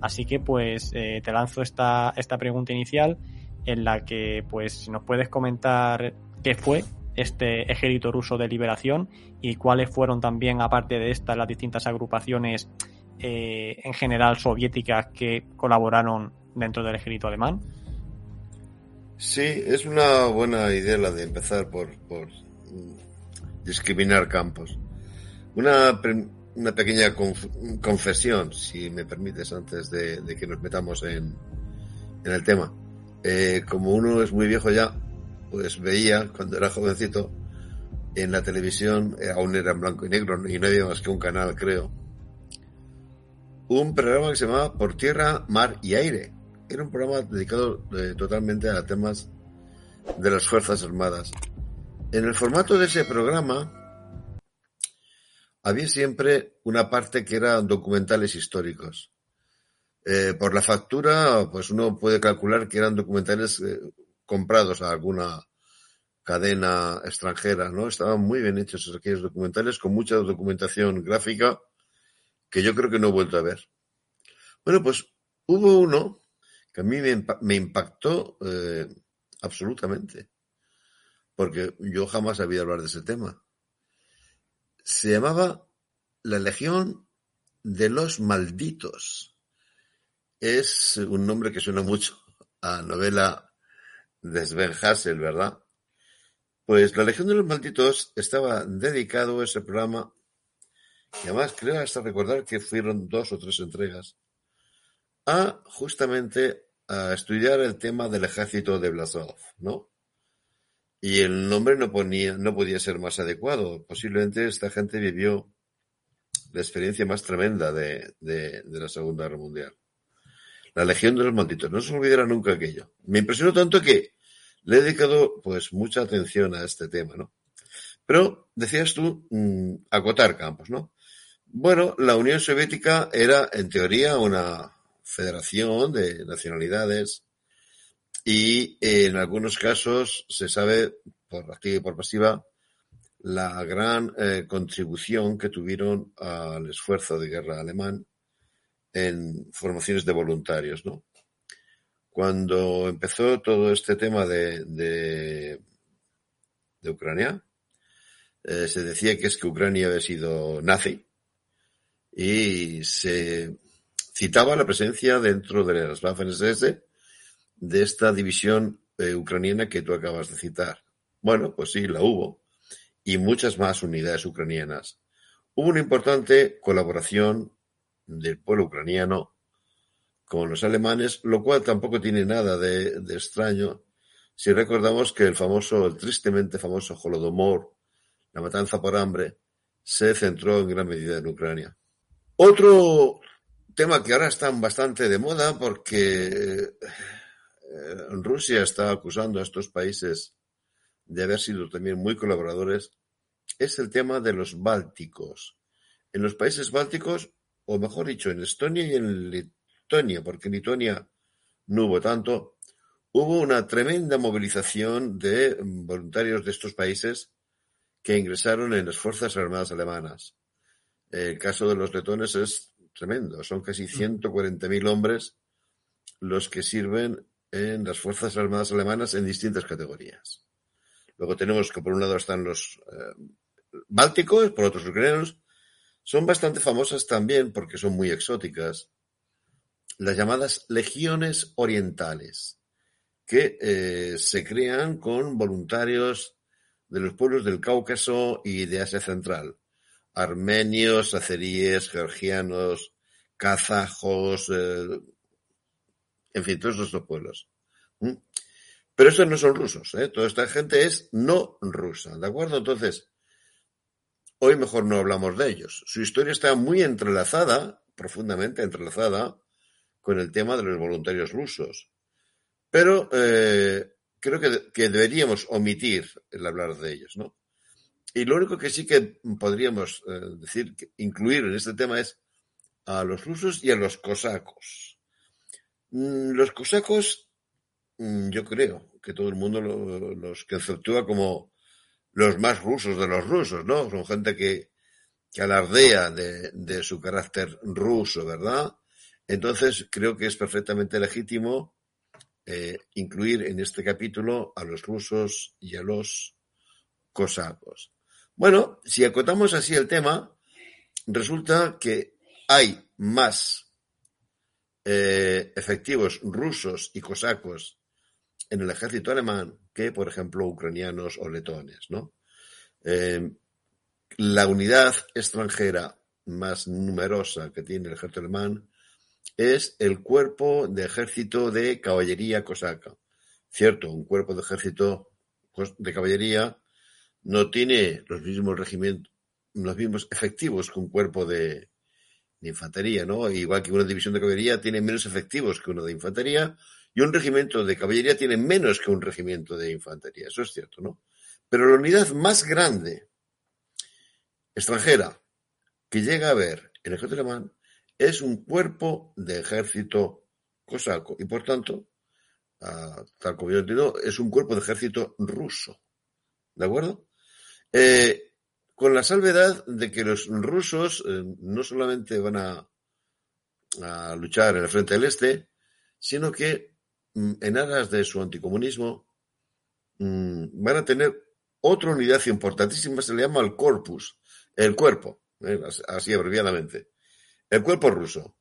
Así que pues eh, te lanzo esta, esta pregunta inicial en la que pues nos puedes comentar qué fue este ejército ruso de liberación y cuáles fueron también, aparte de estas, las distintas agrupaciones eh, en general soviéticas que colaboraron dentro del ejército alemán. Sí, es una buena idea la de empezar por, por discriminar campos. Una, una pequeña confesión, si me permites, antes de, que nos metamos en, en el tema. Eh, como uno es muy viejo ya, pues veía cuando era jovencito en la televisión, eh, aún era en blanco y negro y no había más que un canal, creo, un programa que se llamaba Por Tierra, Mar y Aire. Era un programa dedicado eh, totalmente a temas de las Fuerzas Armadas. En el formato de ese programa había siempre una parte que eran documentales históricos. Eh, por la factura, pues uno puede calcular que eran documentales comprados a alguna cadena extranjera, ¿no? Estaban muy bien hechos aquellos documentales con mucha documentación gráfica que yo creo que no he vuelto a ver. Bueno, pues hubo uno que a mí me, impactó eh, absolutamente, porque yo jamás había hablar de ese tema. Se llamaba La Legión de los Malditos. Es un nombre que suena mucho a novela de Sven Hassel, ¿verdad? Pues La Legión de los Malditos estaba dedicado a ese programa, y además creo hasta recordar que fueron dos o tres entregas, a justamente a estudiar el tema del ejército de Blasov, ¿no? Y el nombre no, ponía, no podía ser más adecuado. Posiblemente esta gente vivió la experiencia más tremenda de, de, de la Segunda Guerra Mundial. La Legión de los Malditos. No se olvidará nunca aquello. Me impresionó tanto que le he dedicado pues mucha atención a este tema, ¿no? Pero decías tú mm, acotar campos, ¿no? Bueno, la Unión Soviética era en teoría una federación de nacionalidades y en algunos casos se sabe por activa y por pasiva la gran eh, contribución que tuvieron al esfuerzo de guerra alemán en formaciones de voluntarios, ¿no? Cuando empezó todo este tema de, de, Ucrania, eh, se decía que es que Ucrania había sido nazi y se citaba la presencia dentro de las Waffen-SS de esta división eh, ucraniana que tú acabas de citar. Bueno, pues sí, la hubo y muchas más unidades ucranianas. Hubo una importante colaboración del pueblo ucraniano con los alemanes, lo cual tampoco tiene nada de, extraño si recordamos que el famoso, el tristemente famoso Holodomor, la matanza por hambre, se centró en gran medida en Ucrania. Otro tema que ahora está bastante de moda porque Rusia está acusando a estos países de haber sido también muy colaboradores es el tema de los bálticos. En los países bálticos o mejor dicho, en Estonia y en Lituania, porque en Lituania no hubo tanto, hubo una tremenda movilización de voluntarios de estos países que ingresaron en las Fuerzas Armadas alemanas. El caso de los letones es tremendo, son casi 140.000 hombres los que sirven en las Fuerzas Armadas alemanas en distintas categorías. Luego tenemos que por un lado están los eh, bálticos, por otros ucranianos, son bastante famosas también porque son muy exóticas, las llamadas legiones orientales, que eh, se crean con voluntarios de los pueblos del Cáucaso y de Asia Central, armenios, azeríes, georgianos, kazajos, eh, en fin, todos estos pueblos. Pero estos no son rusos, ¿eh? toda esta gente es no rusa, ¿de acuerdo? Entonces, Hoy mejor no hablamos de ellos. Su historia está muy entrelazada, profundamente entrelazada, con el tema de los voluntarios rusos. Pero eh, creo que, deberíamos omitir el hablar de ellos, ¿no? Y lo único que sí que podríamos eh, decir, incluir en este tema es a los rusos y a los cosacos. Mm, los cosacos, mm, yo creo que todo el mundo los conceptúa como los más rusos de los rusos, ¿no? Son gente que, alardea de, de su carácter ruso, ¿verdad? Entonces creo que es perfectamente legítimo eh, incluir en este capítulo a los rusos y a los cosacos. Bueno, si acotamos así el tema, resulta que hay más eh, efectivos rusos y cosacos en el ejército alemán que, por ejemplo, ucranianos o letones, ¿no? Eh, la unidad extranjera más numerosa que tiene el ejército alemán es el cuerpo de ejército de caballería cosaca. Cierto, un cuerpo de ejército de caballería no tiene los mismos regimientos, los mismos efectivos que un cuerpo de, infantería, ¿no? Igual que una división de caballería tiene menos efectivos que uno de infantería y un regimiento de caballería tiene menos que un regimiento de infantería. Eso es cierto, ¿no? Pero la unidad más grande extranjera que llega a haber en el ejército alemán es un cuerpo de ejército cosaco y por tanto, ah, tal como yo entiendo, es un cuerpo de ejército ruso. ¿De acuerdo? Eh, con la salvedad de que los rusos eh, no solamente van a, luchar en el frente del este, sino que mm, en aras de su anticomunismo mm, van a tener otra unidad importantísima, se le llama el corpus, el cuerpo, eh, así abreviadamente. El cuerpo ruso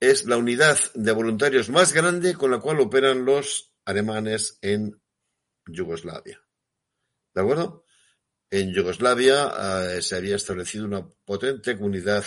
es la unidad de voluntarios más grande con la cual operan los alemanes en Yugoslavia. ¿De acuerdo? En Yugoslavia eh, se había establecido una potente comunidad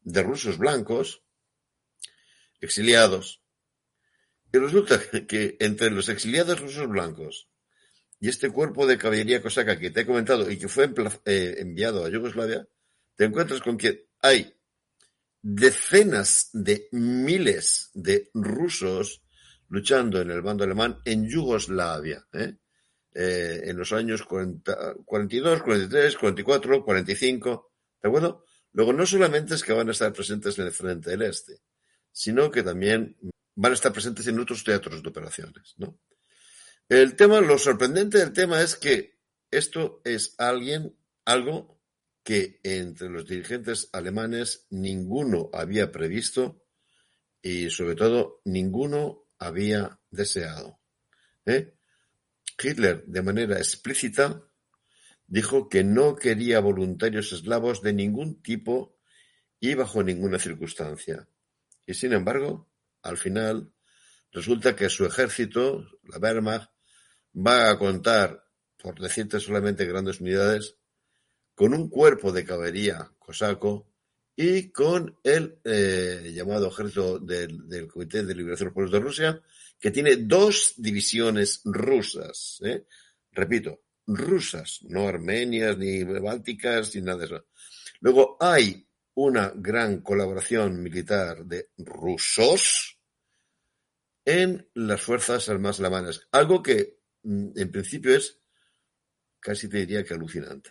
de rusos blancos exiliados. Y resulta que entre los exiliados rusos blancos y este cuerpo de caballería cosaca que te he comentado y que fue eh, enviado a Yugoslavia, te encuentras con que hay decenas de miles de rusos luchando en el bando alemán en Yugoslavia, ¿eh? Eh, en los años 42, 43, 44, 45, ¿de acuerdo? Luego, no solamente es que van a estar presentes en el frente del este, sino que también van a estar presentes en otros teatros de operaciones, ¿no? El tema, lo sorprendente del tema es que esto es alguien, algo que entre los dirigentes alemanes ninguno había previsto y sobre todo ninguno había deseado. ¿eh? Hitler, de manera explícita, dijo que no quería voluntarios eslavos de ningún tipo y bajo ninguna circunstancia. Y sin embargo, al final, resulta que su ejército, la Wehrmacht, va a contar, por decirte solamente grandes unidades, con un cuerpo de caballería cosaco y con el eh, llamado ejército del, Comité de Liberación de los Pueblos de Rusia, que tiene dos divisiones rusas. ¿eh? Repito, rusas, no armenias, ni bálticas, ni nada de eso. Luego hay una gran colaboración militar de rusos en las fuerzas armadas alemanas. Algo que mm, en principio es casi te diría que alucinante.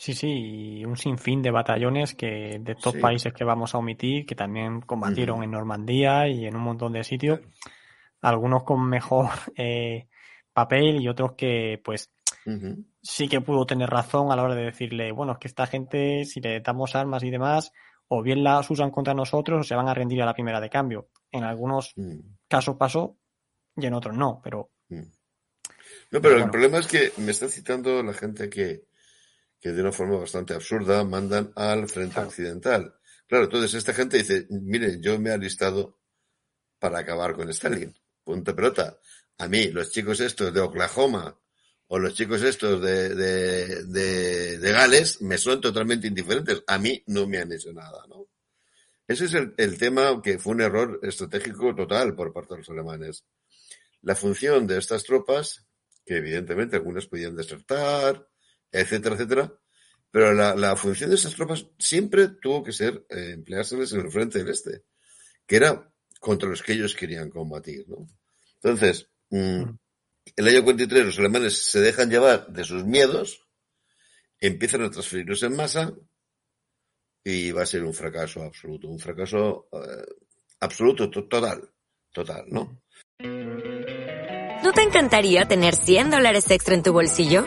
Sí, sí, un sinfín de batallones que de estos países que vamos a omitir, que también combatieron en Normandía y en un montón de sitios, algunos con mejor eh, papel y otros que pues sí que pudo tener razón a la hora de decirle, bueno, es que esta gente, si le damos armas y demás, o bien las usan contra nosotros o se van a rendir a la primera de cambio. En algunos mm. casos pasó y en otros no, pero... Mm. No, pero, el problema es que me está citando la gente que que de una forma bastante absurda mandan al frente occidental. Claro, entonces esta gente dice, miren, yo me he alistado para acabar con Stalin. Punto pelota. A mí, los chicos estos de Oklahoma o los chicos estos de, de, de, Gales me son totalmente indiferentes. A mí no me han hecho nada, ¿no? Ese es el, el tema que fue un error estratégico total por parte de los alemanes. La función de estas tropas, que evidentemente algunas podían desertar, etcétera, etcétera. Pero la, función de esas tropas siempre tuvo que ser eh, empleárseles en el frente del este, que era contra los que ellos querían combatir. ¿no? Entonces, mm, el año 43 los alemanes se dejan llevar de sus miedos, empiezan a transferirlos en masa y va a ser un fracaso absoluto, un fracaso eh, absoluto, total, total, ¿no? ¿No te encantaría tener 100 dólares extra en tu bolsillo?